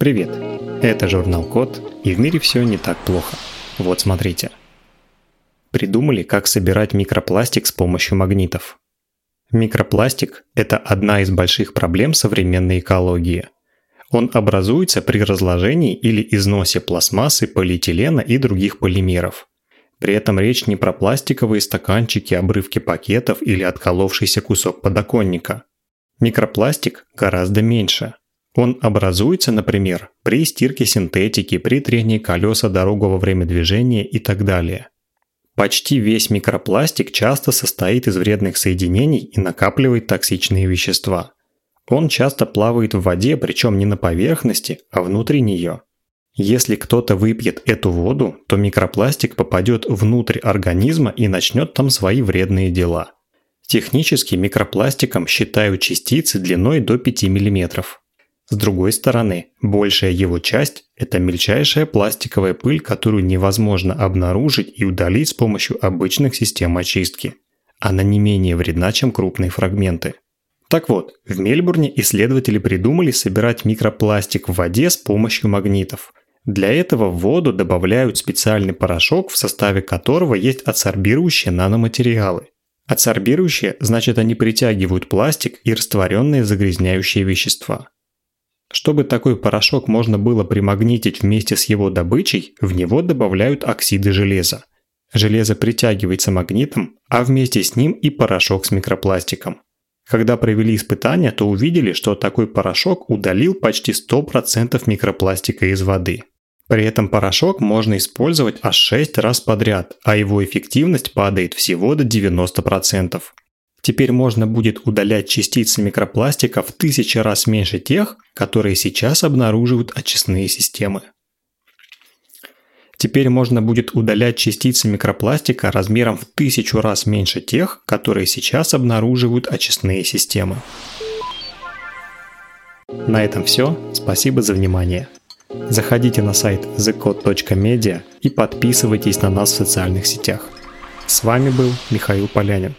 Привет! Это журнал Код, и в мире все не так плохо. Вот смотрите. Придумали, как собирать микропластик с помощью магнитов. Микропластик – это одна из больших проблем современной экологии. Он образуется при разложении или износе пластмассы, полиэтилена и других полимеров. При этом речь не про пластиковые стаканчики, обрывки пакетов или отколовшийся кусок подоконника. Микропластик гораздо меньше – он образуется, например, при стирке синтетики, при трении колеса дорогу во время движения и так далее. Почти весь микропластик часто состоит из вредных соединений и накапливает токсичные вещества. Он часто плавает в воде, причем не на поверхности, а внутри нее. Если кто-то выпьет эту воду, то микропластик попадет внутрь организма и начнет там свои вредные дела. Технически микропластиком считают частицы длиной до 5 мм. С другой стороны, большая его часть – это мельчайшая пластиковая пыль, которую невозможно обнаружить и удалить с помощью обычных систем очистки. Она не менее вредна, чем крупные фрагменты. Так вот, в Мельбурне исследователи придумали собирать микропластик в воде с помощью магнитов. Для этого в воду добавляют специальный порошок, в составе которого есть адсорбирующие наноматериалы. Адсорбирующие – значит они притягивают пластик и растворенные загрязняющие вещества. Чтобы такой порошок можно было примагнитить вместе с его добычей, в него добавляют оксиды железа. Железо притягивается магнитом, а вместе с ним и порошок с микропластиком. Когда провели испытания, то увидели, что такой порошок удалил почти 100% микропластика из воды. При этом порошок можно использовать аж 6 раз подряд, а его эффективность падает всего до 90%. Теперь можно будет удалять частицы микропластика в тысячи раз меньше тех, которые сейчас обнаруживают очистные системы. Теперь можно будет удалять частицы микропластика размером в тысячу раз меньше тех, которые сейчас обнаруживают очистные системы. На этом все. Спасибо за внимание. Заходите на сайт thecode.media и подписывайтесь на нас в социальных сетях. С вами был Михаил Полянин.